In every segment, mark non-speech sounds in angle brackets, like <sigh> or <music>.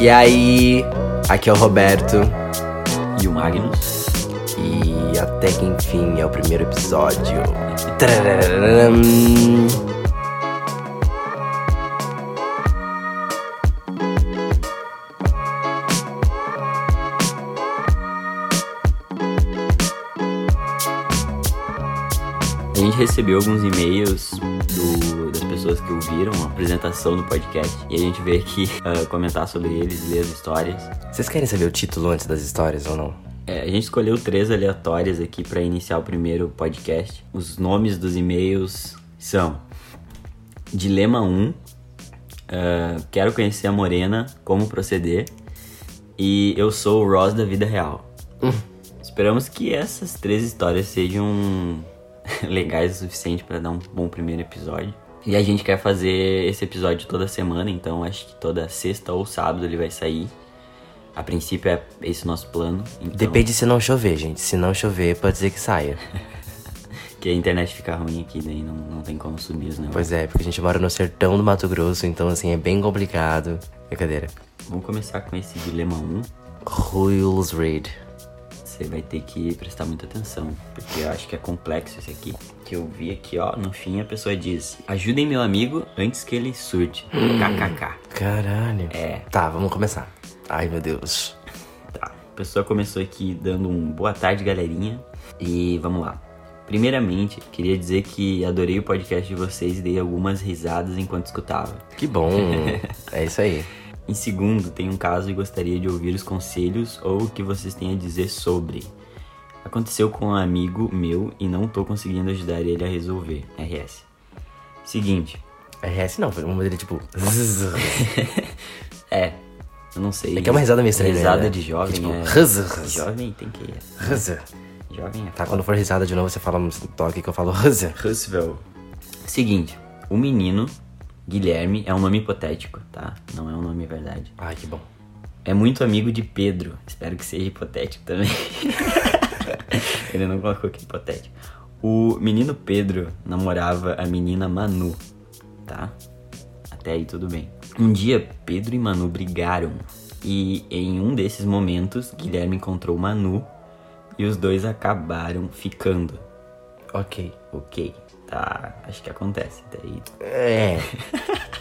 E aí, aqui é o Roberto. E o Magnus. E até que enfim é o primeiro episódio. A gente recebeu alguns e-mails do- pessoas que ouviram a apresentação do podcast. E a gente veio aqui <laughs> ah, comentar sobre eles, ler as histórias. Vocês querem saber o título antes das histórias ou não? É, a gente escolheu três aleatórias aqui para iniciar o primeiro podcast. Os nomes dos e-mails são Dilema 1, ah, Quero conhecer a Morena, como proceder, e Eu sou o Ross da vida real. Esperamos que essas três histórias sejam <laughs> legais o suficiente para dar um bom primeiro episódio. E a gente quer fazer esse episódio toda semana, então acho que toda sexta ou sábado ele vai sair. A princípio é esse o nosso plano. Então, Depende se não chover, gente. Se não chover, pode ser que saia. <laughs> Que a internet fica ruim aqui, daí não, não tem como subir os negócios. Pois é, porque a gente mora no sertão do Mato Grosso, então assim é bem complicado. Brincadeira. Vamos começar com esse dilema 1. Rules Read. Você vai ter que prestar muita atenção, porque eu acho que é complexo esse aqui. Que eu vi aqui, ó, no fim a pessoa diz: Ajudem meu amigo antes que ele surte. KKK. Caralho. É. Tá, vamos começar. Ai, meu Deus. <laughs> Tá. A pessoa começou aqui dando um boa tarde, galerinha. E vamos lá. Primeiramente, queria dizer que adorei o podcast de vocês e dei algumas risadas enquanto escutava. Que bom. <laughs> é isso aí. Em segundo, tem um caso e gostaria de ouvir os conselhos ou o que vocês têm a dizer sobre. Aconteceu com um amigo meu e não tô conseguindo ajudar ele a resolver. RS. Seguinte, RS não, foi uma dele tipo. <laughs> é, eu não sei. É que é uma risada meio estranha, Risada né? de jovem Tipo, é. ruz, ruz. Jovem tem que. Jovem é. Tá, quando for risada de novo, você fala um toque que eu falo. Roosevelt. Seguinte, o menino, Guilherme, é um nome hipotético, tá? Não é um nome verdade. Ai, que bom. É muito amigo de Pedro. Espero que seja hipotético também. <laughs> Ele não colocou que é hipotético. O menino Pedro namorava a menina Manu, tá? Até aí tudo bem. Um dia, Pedro e Manu brigaram. E em um desses momentos, Guilherme encontrou Manu e os dois acabaram ficando. Ok. Ok, tá. Acho que acontece. Daí É. <laughs>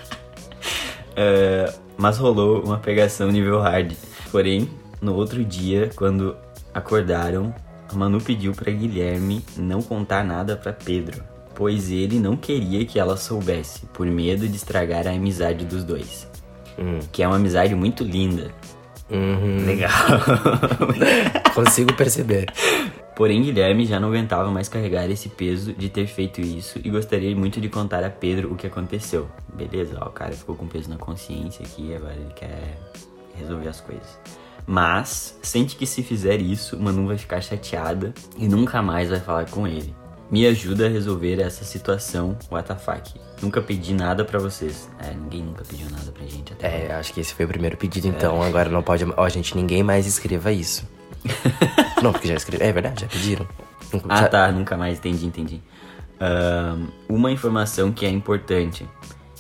É, mas rolou uma pegação nível hard. Porém, no outro dia, quando acordaram, a Manu pediu pra Guilherme não contar nada pra Pedro, pois ele não queria que ela soubesse, por medo de estragar a amizade dos dois. Hum. Que é uma amizade muito linda. Uhum. Legal. <laughs> Consigo perceber. Porém, Guilherme já não aguentava mais carregar esse peso de ter feito isso e gostaria muito de contar a Pedro o que aconteceu. Beleza, ó, o cara ficou com peso na consciência aqui, agora ele quer resolver as coisas. Mas sente que se fizer isso, Manu vai ficar chateada e nunca mais vai falar com ele. Me ajuda a resolver essa situação, WTF. Nunca pedi nada pra vocês. É, ninguém nunca pediu nada pra gente até É, acho que esse foi o primeiro pedido, então agora não pode. Ó, gente, ninguém mais escreva isso. <laughs> não, porque já escreveram. É verdade, já pediram. Ah, Já- tá, nunca mais, entendi, entendi. Ahn, uma informação que é importante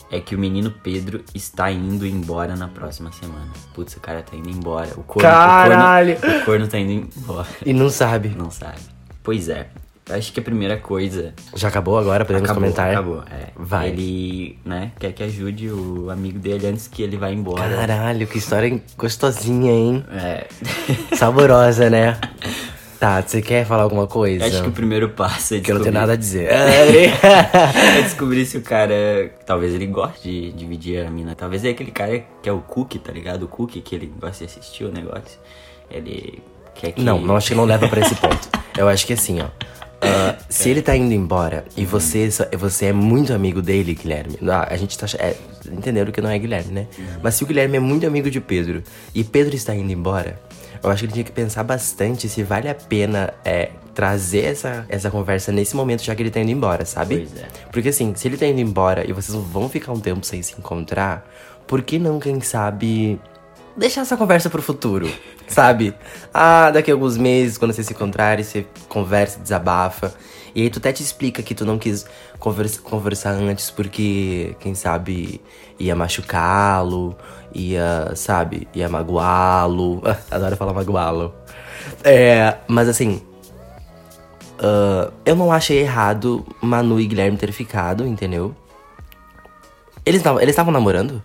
é que o menino Pedro está indo embora na próxima semana. Putz, o cara tá indo embora. O corno, Caralho! O corno, o corno tá indo embora. E não sabe. Não sabe. Pois é. Acho que a primeira coisa. Já acabou agora? Podemos acabou, comentar? acabou. É. Vai. Ele, né, quer que ajude o amigo dele antes que ele vá embora. Caralho, que história gostosinha, hein? É. <laughs> Saborosa, né? Tá, você quer falar alguma coisa? Acho que o primeiro passo é Que eu não tenho descobrir- nada a dizer. <laughs> <laughs> é descobrir se o cara. Talvez ele goste de dividir a mina. Talvez é aquele cara que é o Cookie, tá ligado? O Cookie que ele gosta de assistir o negócio. Ele quer que. Não, não acho que não leva pra esse ponto. Eu acho que assim, ó. Ah, se ele tá indo embora e você, só- você é muito amigo dele, Guilherme. Ah, a gente tá. É, entenderam que não é Guilherme, né? Mas se o Guilherme é muito amigo de Pedro e Pedro está indo embora, eu acho que ele tinha que pensar bastante se vale a pena é, trazer essa, essa conversa nesse momento, já que ele tá indo embora, sabe? Pois é. Porque assim, se ele tá indo embora e vocês vão ficar um tempo sem se encontrar, por que não, quem sabe, deixar essa conversa pro futuro, sabe? Ah, daqui a alguns meses, quando vocês se encontrarem, você conversa, desabafa. E aí tu até te explica que tu não quis conversa, conversar antes porque, quem sabe, ia machucá-lo, ia, sabe, ia magoá-lo. <laughs> Adoro falar magoá-lo. É, mas assim, uh, eu não achei errado Manu e Guilherme ter ficado, entendeu? Eles estavam eles namorando?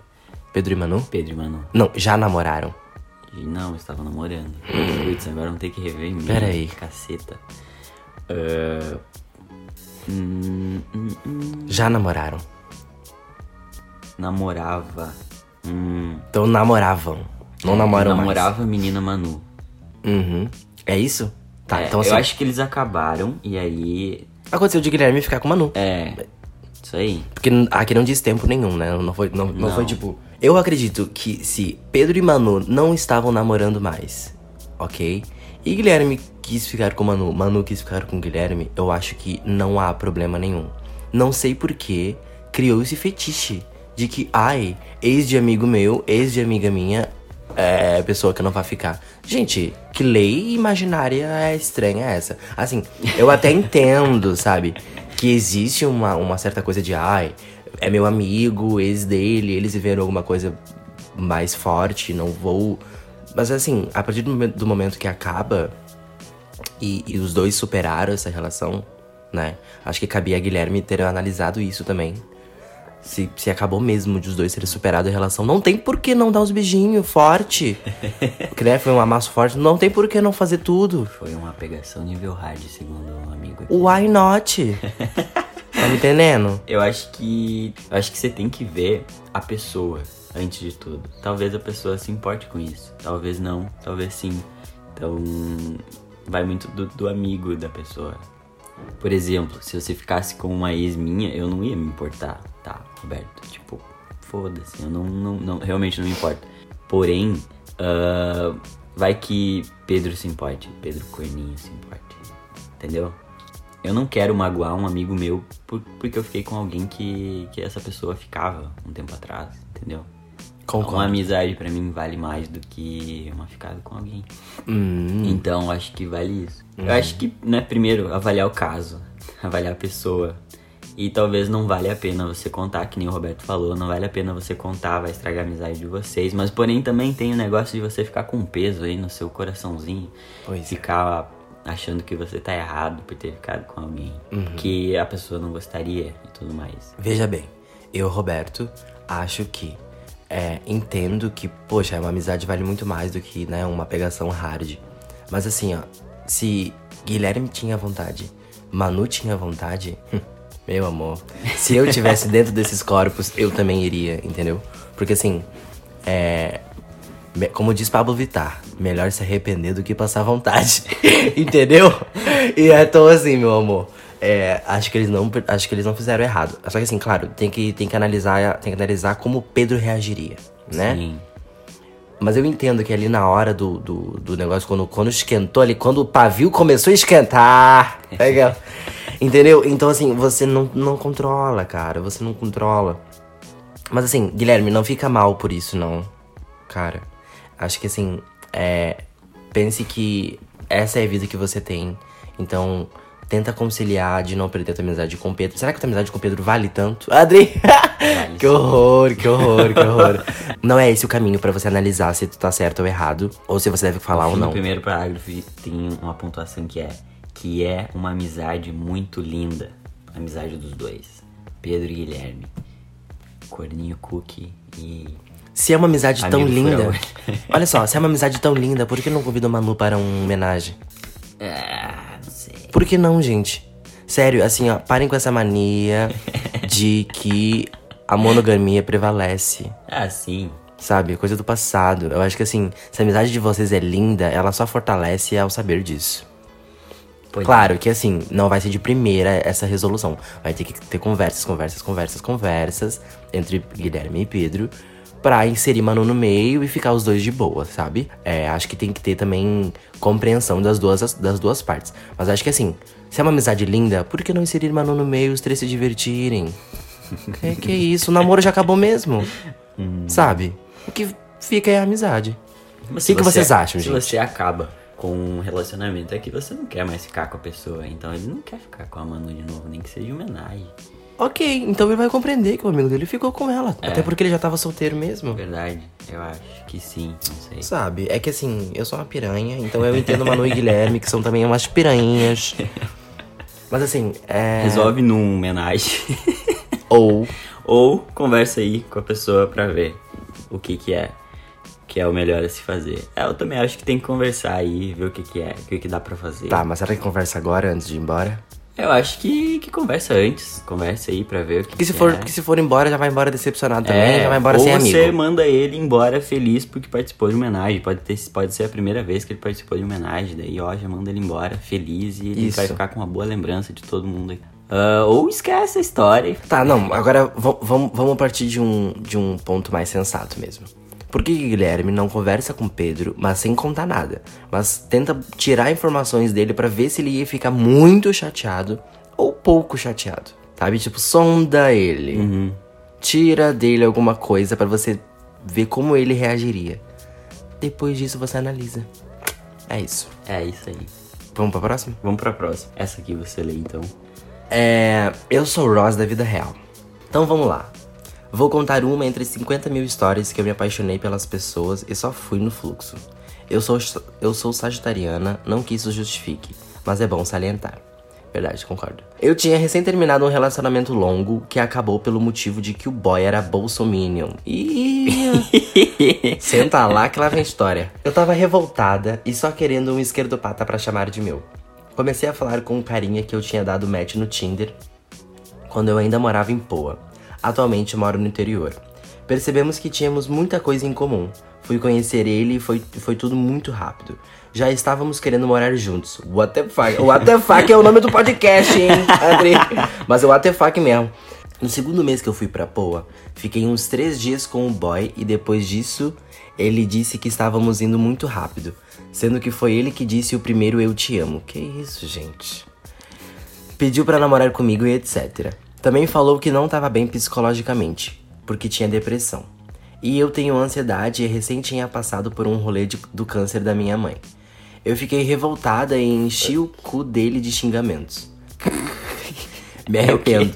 Pedro e Manu? Pedro e Manu. Não, já namoraram. E não, estavam namorando. Putz, agora vamos ter que rever em mim. Pera aí. Caceta. Uh, hum, hum, hum. Já namoraram. Namorava. Hum. Então namoravam. Não namoram Namorava mais. a menina Manu. Uhum. É isso? Tá, É, então assim. eu acho que eles acabaram e aí. Aconteceu de Guilherme ficar com Manu. É. Isso aí. Porque aqui não diz tempo nenhum, né? Não foi, não, não Não. foi tipo. Eu acredito que se Pedro e Manu não estavam namorando mais, ok? E Guilherme quis ficar com Manu, Manu quis ficar com Guilherme, eu acho que não há problema nenhum. Não sei por que criou esse fetiche de que, ai, ex de amigo meu, ex de amiga minha, é pessoa que não vai ficar. Gente, que lei imaginária é estranha essa? Assim, eu até <laughs> entendo, sabe? Que existe uma, uma certa coisa de, ai, é meu amigo, ex dele, eles viveram alguma coisa mais forte, não vou. Mas assim, a partir do, momen- do momento que acaba e, e os dois superaram essa relação, né? Acho que cabia a Guilherme ter analisado isso também. Se, se acabou mesmo de os dois terem superado a relação, não tem por que não dar uns beijinhos forte. <laughs> que né, foi um amasso forte, não tem por que não fazer tudo. Foi uma pegação nível hard, segundo um amigo aqui. Why not? <laughs> entendendo? Eu acho que. Eu acho que você tem que ver a pessoa antes de tudo. Talvez a pessoa se importe com isso. Talvez não, talvez sim. Então. Vai muito do, do amigo da pessoa. Por exemplo, se você ficasse com uma ex minha, eu não ia me importar, tá, Roberto? Tipo, foda-se, eu não, não, não- realmente não me importo. Porém, ah, vai que Pedro se importe, Pedro Corninho se importe, entendeu? Eu não quero magoar um amigo meu por- porque eu fiquei com alguém que, que essa pessoa ficava um tempo atrás, entendeu? Concordo. Uma amizade pra mim vale mais do que uma ficada com alguém. Hum, Então, acho que vale isso. Eu acho que, né, primeiro, avaliar o caso, <laughs> avaliar a pessoa. E talvez não vale a pena você contar, que nem o Roberto falou, não vale a pena você contar, vai estragar a amizade de vocês. Mas, porém, também tem o negócio de você ficar com um peso aí no seu coraçãozinho. Pois é. Ficar achando que você tá errado por ter ficado com alguém. Uhum. Que a pessoa não gostaria e tudo mais. Veja bem, eu, Roberto, acho que é, entendo que, poxa, uma amizade vale muito mais do que, né, uma pegação hard. Mas assim, ó, se Guilherme tinha vontade, Manu tinha vontade, hum, meu amor, se eu tivesse <laughs> dentro desses corpos, eu também iria, entendeu? Porque assim, é. Como diz Pablo Vittar, melhor se arrepender do que passar vontade. <laughs> entendeu? E então assim, meu amor. É, acho que eles não acho que eles não fizeram errado. Só que assim, claro, tem que, tem que analisar, tem que analisar como o Pedro reagiria, né? Sim. Mas eu entendo que ali na hora do, do, do negócio, quando, quando esquentou ali, quando o pavio começou a esquentar. <laughs> Legal. Entendeu? Então, assim, você não, não controla, cara. Você não controla. Mas assim, Guilherme, não fica mal por isso, não. Cara. Acho que assim, é. Pense que essa é a vida que você tem. Então, tenta conciliar de não perder a tua amizade com o Pedro. Será que a tua amizade com o Pedro vale tanto? <laughs> Adri! que horror, que horror, que horror. <laughs> não é esse o caminho pra você analisar se tu tá certo ou errado. Ou se você deve falar ou No não. primeiro parágrafo tem uma pontuação que é que é uma amizade muito linda. A amizade dos dois. Pedro e Guilherme. Corninho Cookie e. Se é uma amizade tão Amigo linda. fura-olho. <laughs> Olha só, se é uma amizade tão linda, por que não convida o Manu para uma homenagem? Ah, não sei. Por que não, gente? Sério, assim, ó, parem com essa mania de que a monogamia prevalece. <laughs> Ah, sim. Sabe? Coisa do passado. Eu acho que assim, se a amizade de vocês é linda, ela só fortalece ao saber disso. Pois Claro que assim, não vai ser de primeira essa resolução. Vai ter que ter conversas, conversas, conversas, conversas entre Guilherme e Pedro pra inserir Manu no meio e ficar os dois de boa, sabe? É, acho que tem que ter também compreensão das duas, das duas partes. Mas acho que assim, se é uma amizade linda, por que não inserir Manu no meio e os três se divertirem? que, que isso? O namoro já acabou mesmo. Sabe? O que fica aí a amizade. O se que, que você- vocês acham, Se gente? você acaba com um relacionamento, é que você não quer mais ficar com a pessoa. Então ele não quer ficar com a Manu de novo, nem que seja em homenagem. Ok, então ele vai compreender que o amigo dele ficou com ela. É. Até porque ele já tava solteiro mesmo. Verdade, eu acho que sim, não sei. Sabe? É que assim, eu sou uma piranha, então eu entendo Manu e Guilherme, que são também umas piranhas. <laughs> Mas assim, é. Resolve num homenagem. <laughs> Ou. Ou conversa aí com a pessoa pra ver o que que é que é o melhor a se fazer. É, Eu também acho que tem que conversar aí, ver o que que é, o que que dá pra fazer. Tá, mas será que conversa agora antes de ir embora? Eu acho que, que conversa antes, conversa aí pra ver o que Porque se que for, é. porque se for embora, já vai embora decepcionado também, É, já vai embora ou sem amigo. você manda ele embora feliz porque participou de homenagem. Pode, ter, pode ser a primeira vez que ele participou de homenagem. Daí, ó, já manda ele embora feliz e ele Isso. vai ficar com uma boa lembrança de todo mundo aí. Ah, ou esquece a história. Tá, não, agora vamos partir de um, de um ponto mais sensato mesmo. Por que Guilherme não conversa com Pedro, mas sem contar nada? Mas tenta tirar informações dele pra ver se ele ia ficar muito chateado ou pouco chateado. Sabe? Tipo, sonda ele. Tira dele alguma coisa pra você ver como ele reagiria. Depois disso você analisa. É isso. É isso aí. Vamos pra próxima? Vamos pra próxima. Essa aqui você lê então. É, eu sou o Ross da vida real. Então vamos lá. Vou contar uma entre 50 mil histórias que eu me apaixonei pelas pessoas e só fui no fluxo. Eu sou, eu sou sagitariana, não que isso justifique, mas é bom salientar. Verdade, concordo. Eu tinha recém terminado um relacionamento longo que acabou pelo motivo de que o boy era bolsominion. Ih, <laughs> senta lá que lá vem história. Eu tava revoltada e só querendo um esquerdopata pra chamar de meu. Comecei a falar com um carinha que eu tinha dado match no Tinder quando eu ainda morava em Poa. Atualmente moro no interior. Percebemos que tínhamos muita coisa em comum. Fui conhecer ele e foi, foi tudo muito rápido. Já estávamos querendo morar juntos. What the fuck? What the fuck é o nome do podcast, hein, André? Mas é What the fuck mesmo. No segundo mês que eu fui pra Poa, fiquei uns três dias com o boy e depois disso ele disse que estávamos indo muito rápido. Sendo que foi ele que disse o primeiro eu te amo. Que isso, gente? Pediu pra namorar comigo e etc. Também falou que não tava bem psicologicamente, porque tinha depressão. E eu tenho ansiedade e recém tinha passado por um rolê de- do câncer da minha mãe. Eu fiquei revoltada e enchi o cu dele de xingamentos. <laughs> Me arrependo.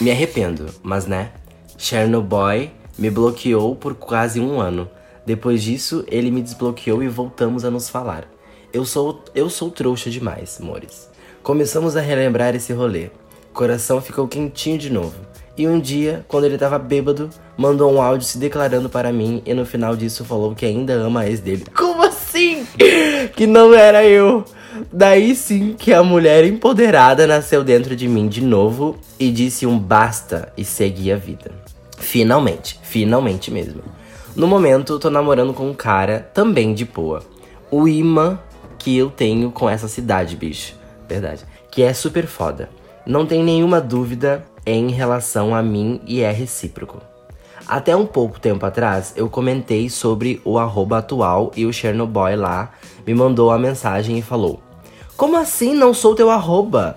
Me arrependo, mas né? Chernobyl me bloqueou por quase um ano. Depois disso, ele me desbloqueou e voltamos a nos falar. Eu sou, eu sou trouxa demais, amores. Começamos a relembrar esse rolê. Coração ficou quentinho de novo. E um dia, quando ele tava bêbado, mandou um áudio se declarando para mim e no final disso falou que ainda ama a ex dele. Como assim? <laughs> Que não era eu. Daí sim que a mulher empoderada nasceu dentro de mim de novo e disse um basta e segui a vida. Finalmente, finalmente mesmo. No momento, tô namorando com um cara também de Poa. O imã que eu tenho com essa cidade, bicho. Verdade. Que é super foda. Não tem nenhuma dúvida em relação a mim e é recíproco. Até um pouco tempo atrás, eu comentei sobre o arroba atual e o Chernobyl lá me mandou a mensagem e falou: Como assim não sou teu arroba?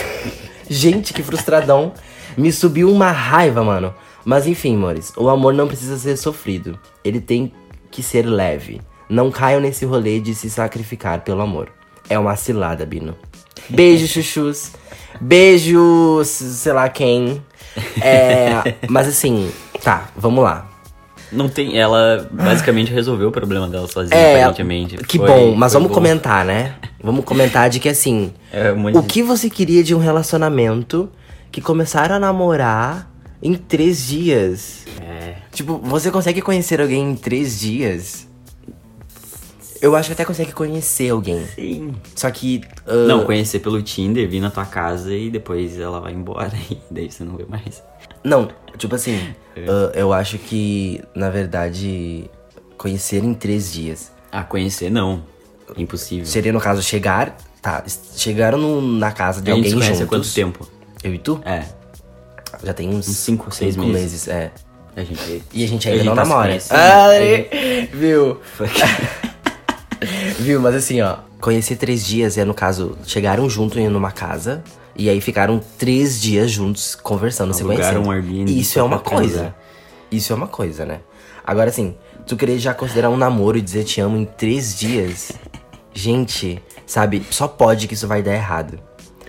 <laughs> Gente, que frustradão. Me subiu uma raiva, mano. Mas enfim, amores, o amor não precisa ser sofrido. Ele tem que ser leve. Não caiam nesse rolê de se sacrificar pelo amor. É uma cilada, Bino. Beijo, <laughs> chuchus. Beijo, sei lá quem. É, <laughs> mas assim, tá, vamos lá. Não tem. Ela basicamente resolveu o problema dela sozinha, É, aparentemente. que Foi- bom, mas vamos bom. comentar, né? Vamos comentar de que assim, É, um o de- que você queria de um relacionamento que começaram a namorar em três dias? É. Tipo, você consegue conhecer alguém em três dias? Eu acho que até consegue conhecer alguém. Sim. Só que. ah, Não, conhecer pelo Tinder, vir na tua casa e depois ela vai embora <laughs> e daí você não vê mais. Não, tipo assim, É. ah, eu acho que, na verdade, conhecer em três dias. Ah, conhecer não. Impossível. Seria, no caso, chegar. Tá, chegaram no- na casa de a gente alguém se conhece há juntos. quanto tempo? Eu e tu? É. Já tem uns, Uns cinco, seis cinco meses. É. A gente. E a gente ainda não tá namora. Ah, A gente- <laughs> viu? Mas assim, ó. Conhecer três dias é, no caso, chegaram junto em numa casa. E aí ficaram três dias juntos conversando, se Alugaram conhecendo. um Airbnb Isso é uma casa. coisa. Isso é uma coisa, né? Agora, assim, Tu querer já considerar um namoro e dizer te amo em três dias. Gente, sabe, só pode que isso vai dar errado.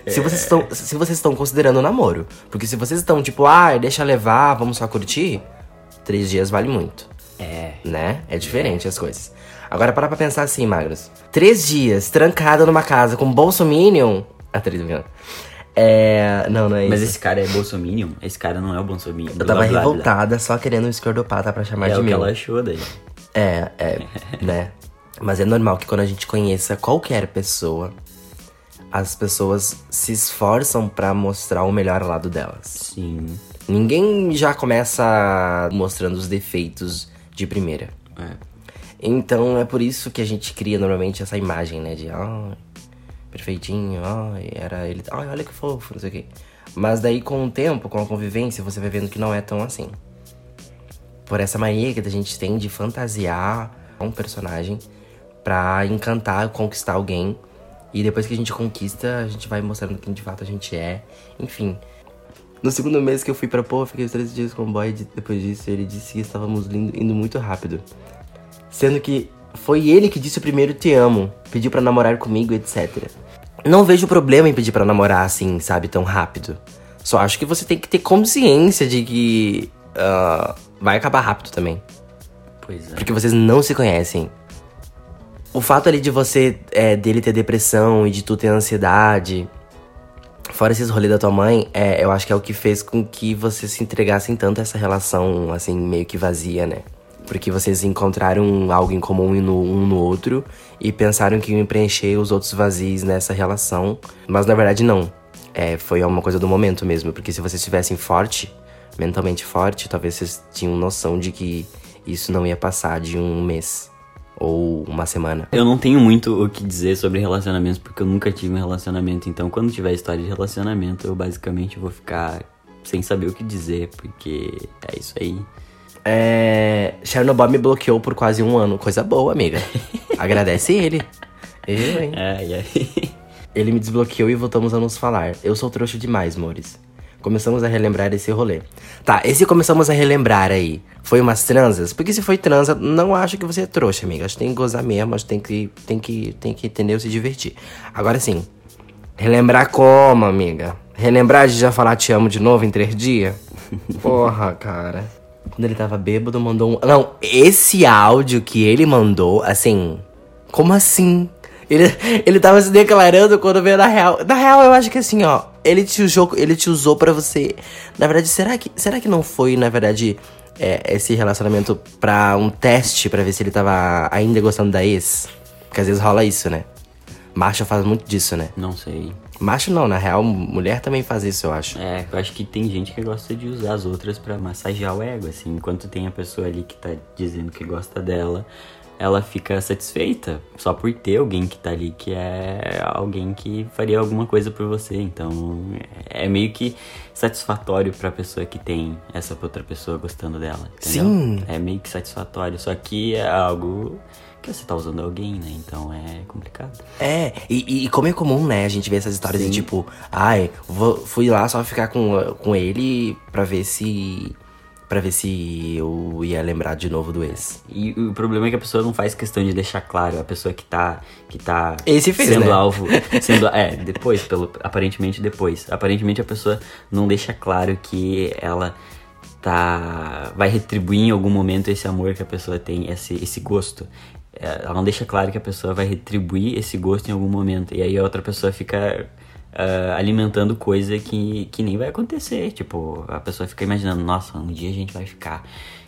Se vocês estão, se vocês estão considerando um namoro. Porque se vocês estão tipo, ah, deixa levar, vamos só curtir, três dias vale muito. É. Né? É diferente as coisas. Agora para pra pensar assim, Magros. Três dias trancada numa casa com Bolsominion. Ah, três brincando. É. Não, não é Mas isso. esse cara é bolsominion? Esse cara não é o bolsominion. Eu tava revoltada só querendo um escordopata pra chamar É de o que ela achou daí. É, é, <laughs> né? Mas é normal que quando a gente conheça qualquer pessoa, as pessoas se esforçam pra mostrar o melhor lado delas. Sim. Ninguém já começa mostrando os defeitos de primeira. É. Então é por isso que a gente cria normalmente essa imagem, né? De, ai, perfeitinho, ai, era ele, ai, olha que fofo, não sei o quê. Mas daí com o tempo, com a convivência, você vai vendo que não é tão assim. Por essa mania que a gente tem de fantasiar um personagem pra encantar, conquistar alguém. E depois que a gente conquista, a gente vai mostrando quem de fato a gente é. Enfim. No segundo mês que eu fui pra pô, fiquei os três dias com o boy. de- Depois disso, ele disse que estávamos indo muito rápido. Sendo que foi ele que disse o primeiro te amo, pediu pra namorar comigo, etc. Não vejo problema em pedir pra namorar assim, sabe, tão rápido. Só acho que você tem que ter consciência de que ah, vai acabar rápido também. Pois é. Porque vocês não se conhecem. O fato ali de você, é, dele ter depressão e de tu ter ansiedade, fora esses rolês da tua mãe, é, eu acho que é o que fez com que vocês se entregassem tanto a essa relação, assim, meio que vazia, né? Porque vocês encontraram algo em comum um no outro e pensaram que iam preencher os outros vazios nessa relação. Mas na verdade não. É, foi uma coisa do momento mesmo. Porque se vocês estivessem forte, mentalmente forte, talvez vocês tinham noção de que isso não ia passar de um mês ou uma semana. Eu não tenho muito o que dizer sobre relacionamentos, porque eu nunca tive um relacionamento. Então, quando tiver história de relacionamento, eu basicamente vou ficar sem saber o que dizer, porque é isso aí. É. Chernobyl me bloqueou por quase um ano. Coisa boa, amiga. <laughs> Agradece ele. Eu, hein? É, e aí? <laughs> Ele me desbloqueou e voltamos a nos falar. Eu sou trouxa demais, Mores. Começamos a relembrar esse rolê. Tá, esse começamos a relembrar aí. Foi umas transas? Porque se foi transa, não acho que você é trouxa, amiga. Acho que tem que gozar mesmo, acho que tem que, tem que, tem que entender se divertir. Agora sim, relembrar como, amiga? Relembrar de já falar te amo de novo em três dias? <laughs> Porra, cara. Quando ele tava bêbado, mandou um. Não, esse áudio que ele mandou, assim. Como assim? Ele, ele tava se declarando quando veio na real. Na real, eu acho que assim, ó. Ele te usou, ele te usou pra você. Na verdade, será que, será que não foi, na verdade, é, esse relacionamento pra um teste pra ver se ele tava ainda gostando da ex? Porque às vezes rola isso, né? Macho faz muito disso, né? Não sei. Macho não, na real, mulher também faz isso, eu acho. É, eu acho que tem gente que gosta de usar as outras pra massagear o ego, assim. Enquanto tem a pessoa ali que tá dizendo que gosta dela, ela fica satisfeita só por ter alguém que tá ali que é alguém que faria alguma coisa por você. Então, é meio que satisfatório pra pessoa que tem essa outra pessoa gostando dela. Entendeu? Sim. É meio que satisfatório, só que é algo que você tá usando alguém, né? Então é complicado. É, e, e como é comum, né, a gente vê essas histórias de Sim. tipo, ai, vou, fui lá só ficar com, com ele pra ver se. pra ver se eu ia lembrar de novo do ex. E o problema é que a pessoa não faz questão de deixar claro, a pessoa que tá, que tá Esse fez, sendo né? alvo. <laughs> Sendo, é, depois, pelo, aparentemente depois. Aparentemente a pessoa não deixa claro que ela tá. vai retribuir em algum momento esse amor que a pessoa tem, esse, esse gosto. É, Ela não deixa claro que a pessoa vai retribuir esse gosto em algum momento. E aí a outra pessoa fica ah, alimentando coisa que, que nem vai acontecer. Tipo, a pessoa fica imaginando, nossa, um dia a gente vai ficar.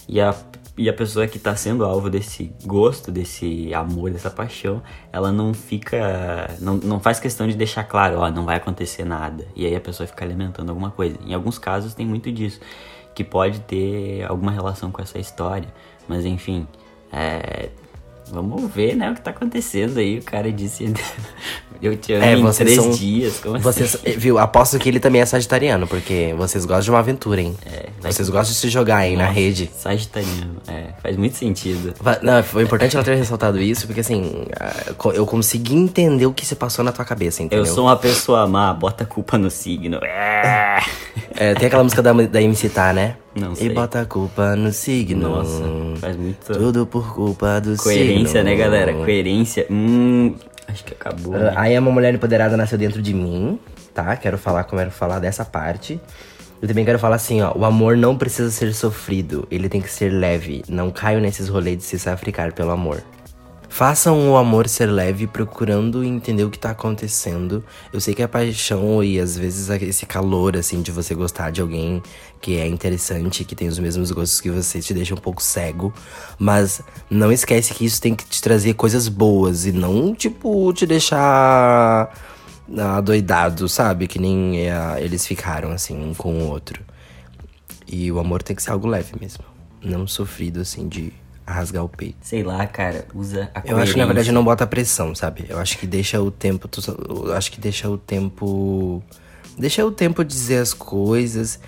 E a, e a pessoa que tá sendo alvo desse gosto, desse amor, dessa paixão, ela não fica. Não, não faz questão de deixar claro, ó, não vai acontecer nada. E aí a pessoa fica alimentando alguma coisa. Em alguns casos tem muito disso. Que pode ter alguma relação com essa história. Mas enfim, é, Vamos ver, né, o que tá acontecendo aí. O cara disse. <laughs> Eu te amo É, em vocês três são- dias. Como Vocês, assim? viu, aposto que ele também é sagitariano, porque vocês gostam de uma aventura, hein? vai- vocês gostam de se jogar aí na Nossa, rede. Sagitariano. É, faz muito sentido. Não, foi importante ela ter <laughs> ressaltado isso, porque assim, ah, eu consegui entender o que se passou na tua cabeça, entendeu? Eu sou uma pessoa má, bota a culpa no signo. É. <laughs> É, tem aquela música da, da MC Tá, né? Não E sei. bota a culpa no signo. Nossa, faz muito. Tudo por culpa do Coerência, signo. né, galera? Coerência. Hum. Acho que acabou. né? Aí uma mulher empoderada nasceu dentro de mim, tá? Quero falar como quero falar dessa parte. Eu também quero falar assim, ó, o amor não precisa ser sofrido, ele tem que ser leve. Não caio nesses rolês de se sacrificar pelo amor. Façam o amor ser leve, procurando entender o que tá acontecendo. Eu sei que a paixão e às vezes esse calor, assim, de você gostar de alguém que é interessante, que tem os mesmos gostos que você, te deixa um pouco cego. Mas não esquece que isso tem que te trazer coisas boas e não, tipo, te deixar adoidado, sabe? Que nem é, eles ficaram, assim, um com o outro. E o amor tem que ser algo leve mesmo. Não sofrido, assim, de rasgar o peito. Sei lá, cara, usa a Eu acho que na verdade não bota pressão, sabe? Eu acho que deixa o tempo. Eu acho que deixa o tempo. Deixa o tempo dizer as coisas.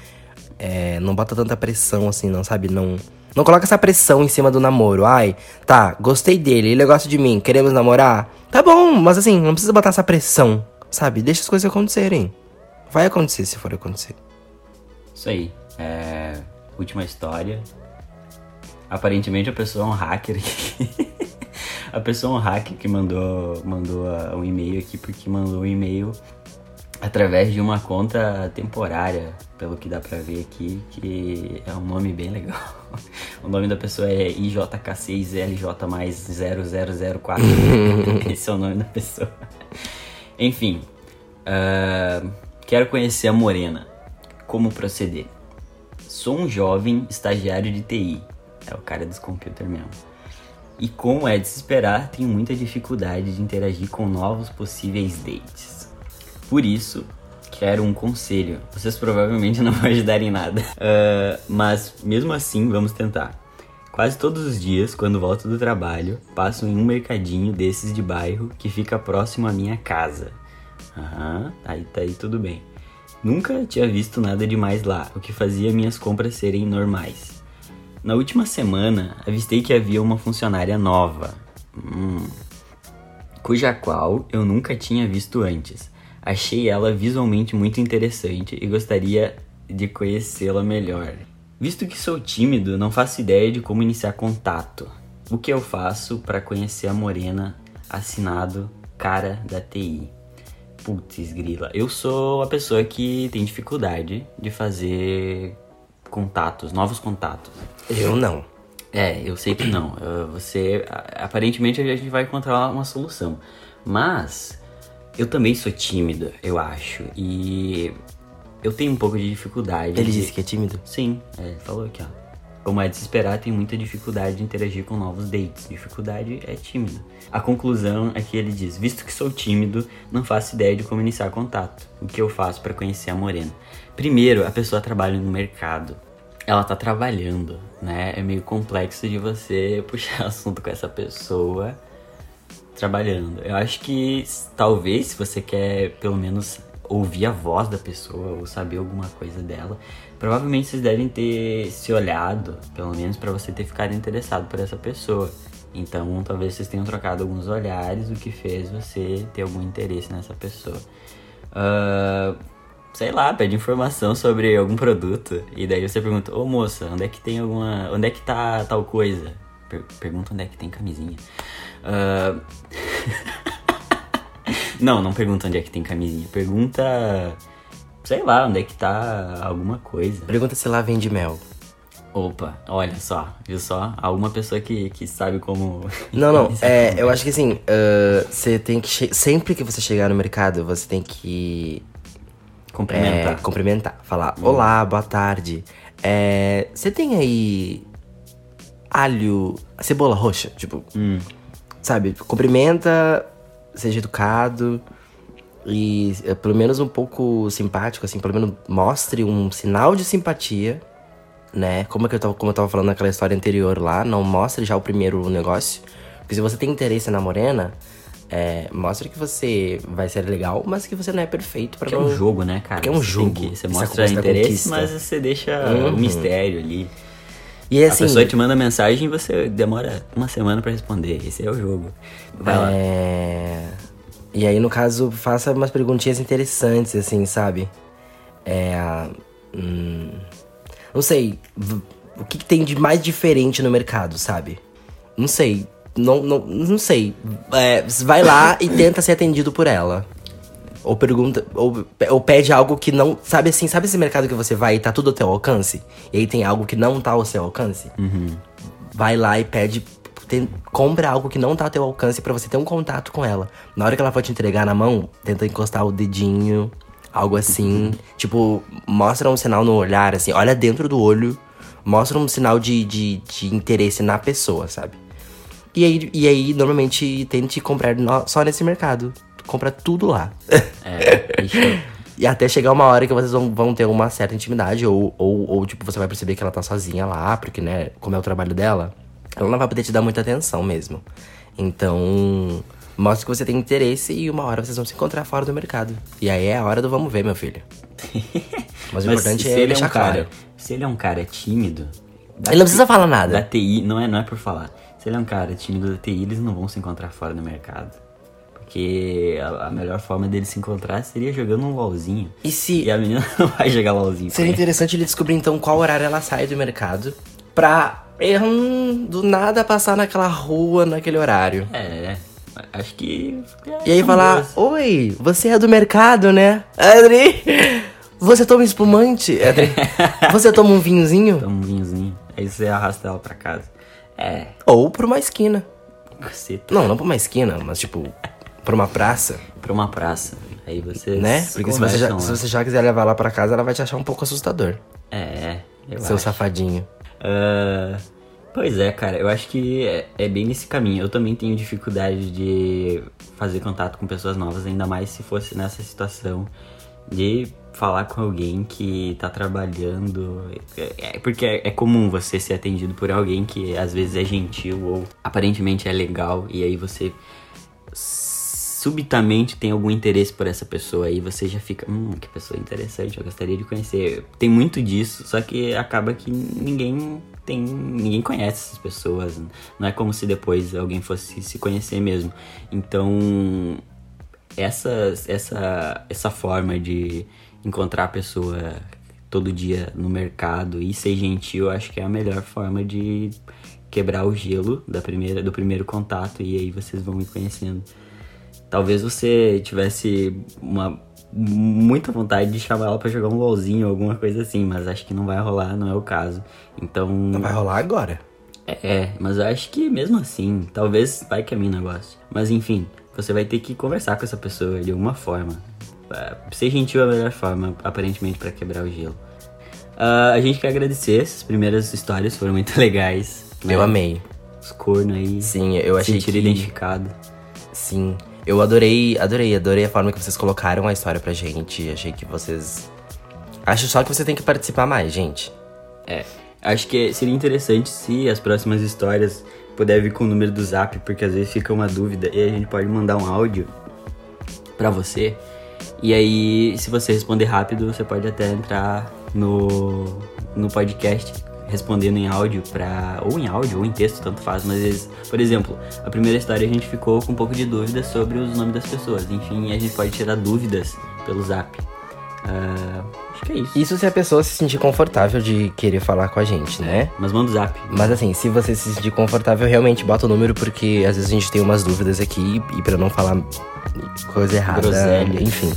É, não bota tanta pressão assim, não, sabe? Não. Não coloca essa pressão em cima do namoro. Ai, tá, gostei dele, ele gosta de mim, queremos namorar? Tá bom, mas assim, não precisa botar essa pressão, sabe? Deixa as coisas acontecerem. Vai acontecer se for acontecer. Isso aí. É... Última história. Aparentemente a pessoa é um hacker aqui. <laughs> a pessoa é um hacker que mandou, mandou ah, um e-mail aqui porque mandou um e-mail através de uma conta temporária, pelo que dá pra ver aqui, que é um nome bem legal. <laughs> O nome da pessoa é IJK6LJ mais 0004. <laughs> Esse é o nome da pessoa. Enfim, ah, quero conhecer a Morena. Como proceder? Sou um jovem estagiário de TI. É o cara dos computers mesmo. E como é de se esperar, tenho muita dificuldade de interagir com novos possíveis dates. Por isso, quero um conselho. Vocês provavelmente <laughs> não vão ajudar em nada. Ah, mas mesmo assim, vamos tentar. Quase todos os dias, quando volto do trabalho, passo em um mercadinho desses de bairro que fica próximo à minha casa. Aham, aí tá aí tudo bem. Nunca tinha visto nada demais lá, o que fazia minhas compras serem normais. Na última semana, avistei que havia uma funcionária nova, hum, cuja qual eu nunca tinha visto antes. Achei ela visualmente muito interessante e gostaria de conhecê-la melhor. Visto que sou tímido, não faço ideia de como iniciar contato. O que eu faço para conhecer a morena assinado cara da TI? Putz, grila. Eu sou a pessoa que tem dificuldade de fazer contatos, novos contatos. Eu não. É, eu sei que não. Você, aparentemente a gente vai encontrar uma solução. Mas eu também sou tímido, eu acho. E eu tenho um pouco de dificuldade. Ele de... disse que é tímido? Sim, é, ele falou aqui, ó. Como é de se esperar, tem muita dificuldade de interagir com novos dates. Dificuldade é tímido. A conclusão é que ele diz: visto que sou tímido, não faço ideia de como iniciar contato. O que eu faço para conhecer a morena? Primeiro, a pessoa trabalha no mercado. Ela tá trabalhando, né? É meio complexo de você <laughs> puxar assunto com essa pessoa trabalhando. Eu acho que talvez se você quer pelo menos ouvir a voz da pessoa ou saber alguma coisa dela, provavelmente vocês devem ter se olhado, pelo menos para você ter ficado interessado por essa pessoa. Então, talvez vocês tenham trocado alguns olhares, o que fez você ter algum interesse nessa pessoa. Ah, sei lá, pede informação sobre algum produto e daí você pergunta: "Ô moça, onde é que tem alguma, onde é que tá tal coisa?" Per- pergunta onde é que tem camisinha. Ah, <laughs> não, não pergunta onde é que tem camisinha. Pergunta, sei lá, onde é que tá alguma coisa. Pergunta se lá vende mel. Opa, olha só, viu só? Alguma pessoa que, que sabe como. <laughs> Não, não. <laughs> É, eu acho que assim, ah, você tem que. Sempre que você chegar no mercado, você tem que. Cumprimentar. É, cumprimentar. Falar, olá, boa tarde. É, Você tem aí. Alho. Cebola roxa? Tipo. Hum. Sabe? Cumprimenta, seja educado. E é, pelo menos um pouco simpático, assim, pelo menos mostre um sinal de simpatia, né? Como, é que eu tava, como eu tava falando naquela história anterior lá, não mostre já o primeiro negócio. Porque se você tem interesse na morena, é, mostre que você vai ser legal, mas que você não é perfeito pra Porque é não... um jogo, né, cara? Porque é um Você jogo. que- você mostra interesse, conquista. mas você deixa Uhum. o mistério ali. E a assim, pessoa te manda mensagem e você demora uma semana pra responder. Esse é o jogo. Vai lá. É... E aí, no caso, faça umas perguntinhas interessantes, assim, sabe? É... Hum, não sei. O que, que tem de mais diferente no mercado, sabe? Não sei. Não, não, não sei. É, vai lá e tenta ser atendido por ela. Ou pergunta. Ou, ou pede algo que não. Sabe assim, sabe esse mercado que você vai e tá tudo ao teu alcance? E aí tem algo que não tá ao seu alcance? Vai lá e pede. tem- compra algo que não tá ao teu alcance pra você ter um contato com ela. Na hora que ela for te entregar na mão, tenta encostar o dedinho, algo assim. Tipo, mostra um sinal no olhar, assim, olha dentro do olho, mostra um sinal de, de, de interesse na pessoa, sabe? E aí, e aí, normalmente, tente comprar no- só nesse mercado. Compra tudo lá. <laughs> É, <laughs> E até chegar uma hora que vocês vão, vão ter uma certa intimidade, ou, ou, ou, tipo, você vai perceber que ela tá sozinha lá, porque, né, como é o trabalho dela, ela não vai poder te dar muita atenção mesmo. Então, mostre que você tem interesse e uma hora vocês vão se encontrar fora do mercado. E aí é a hora do vamos ver, meu filho. <laughs> Mas o importante se é ele é deixar um cara, claro. Se ele é um cara tímido. da Ele não precisa falar Da nada. TI, não é, não é por falar. Se ele é um cara tímido da TI, eles não vão se encontrar fora do mercado. Porque a, a melhor forma dele se encontrar seria jogando um LOLzinho. E se E a menina <laughs> não vai jogar LOLzinho. Seria ele. interessante ele descobrir então qual horário ela sai do mercado pra hum, do nada passar naquela rua naquele horário. É, acho que. E aí falar. Oi, você é do mercado, né? Adri, você toma espumante? Adri, <laughs> você toma um vinhozinho? Toma um vinhozinho. Aí você arrasta ela pra casa. É, Ou pra uma esquina. Não, não pra uma esquina, mas tipo, pra uma praça, pra uma praça. Aí você. né? Porque se você, já, se você já quiser levar ela pra casa, ela vai te achar um pouco assustador. É, eu seu acho. safadinho. Ah, pois é, cara, eu acho que é, é bem nesse caminho. Eu também tenho dificuldade de fazer contato com pessoas novas, ainda mais se fosse nessa situação de falar com alguém que tá trabalhando. É, é- porque é, é comum você ser atendido por alguém que às vezes é gentil ou aparentemente é legal, e aí você subitamente tem algum interesse por essa pessoa aí você já fica, hum, que pessoa interessante, eu gostaria de conhecer. Tem muito disso, só que acaba que ninguém tem, ninguém conhece essas pessoas. Não é como se depois alguém fosse se conhecer mesmo. Então, essa essa essa forma de encontrar a pessoa todo dia no mercado e ser gentil, eu acho que é a melhor forma de quebrar o gelo da primeira do primeiro contato e aí vocês vão me conhecendo. Talvez você tivesse uma muita vontade de chamar ela pra jogar um golzinho ou alguma coisa assim, mas acho que não vai rolar, não é o caso. Então, Não vai rolar agora. é, mas eu acho que mesmo assim, talvez vai que é meu negócio. Mas enfim, você vai ter que conversar com essa pessoa de alguma forma. É, Ser gentil é a melhor forma, aparentemente, pra quebrar o gelo. Ah, a gente quer agradecer, essas primeiras histórias foram muito <laughs> legais. né? Eu amei. Os cornos aí. Sim, eu achei sentiram que- identificado. Sim. Eu adorei, adorei, adorei a forma que vocês colocaram a história pra gente. Achei que vocês. Acho só que você tem que participar mais, gente. É, acho que seria interessante se as próximas histórias puder vir com o número do zap, porque às vezes fica uma dúvida e a gente pode mandar um áudio pra você. E aí, se você responder rápido, você pode até entrar no, no podcast respondendo em áudio pra. ou em áudio ou em texto, tanto faz, mas por exemplo, a primeira história a gente ficou com um pouco de dúvida sobre os nomes das pessoas. Enfim, a gente pode tirar dúvidas pelo zap. Ah, acho que é isso. Isso se a pessoa se sentir confortável de querer falar com a gente, né? Mas manda o zap. Mas assim, se você se sentir confortável, realmente bota o número, porque às vezes a gente tem umas dúvidas aqui e pra não falar coisa errada. Groselha. Enfim.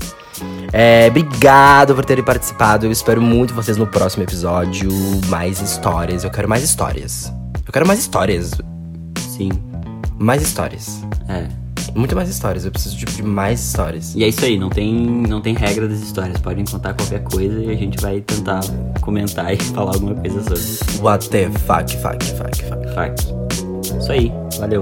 É, obrigado por terem participado. Eu espero muito vocês no próximo episódio. Mais histórias. Eu quero mais histórias. Eu quero mais histórias. Sim. Mais histórias. É. Muito mais histórias. Eu preciso de, de mais histórias. E é isso aí, não tem, não tem regra das histórias. Podem contar qualquer coisa e a gente vai tentar comentar <laughs> e falar alguma coisa sobre. What the fuck, fuck, fuck, fuck. Fuck. Isso aí, valeu.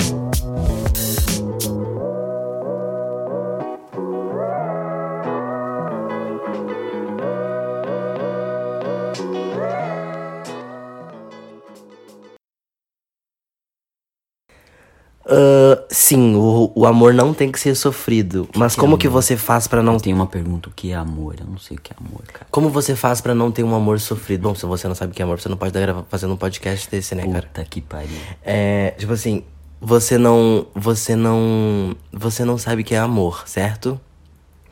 Ah, sim, o, o amor não tem que ser sofrido. Mas que é como que você faz pra não tenho uma pergunta, o que é amor? Eu não sei o que é amor, cara. Como você faz pra não ter um amor sofrido? Bom, se você não sabe o que é amor, você não pode estar fazendo um podcast desse, né, cara? Puta que pariu. É, tipo assim, você não, você não, você não sabe o que é amor, certo?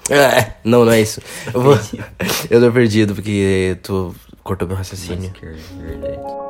É, não, não é isso. Eu, vou... <laughs> eu tô perdido porque tu cortou meu raciocínio. Massacre, verdade.